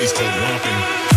taste of walking.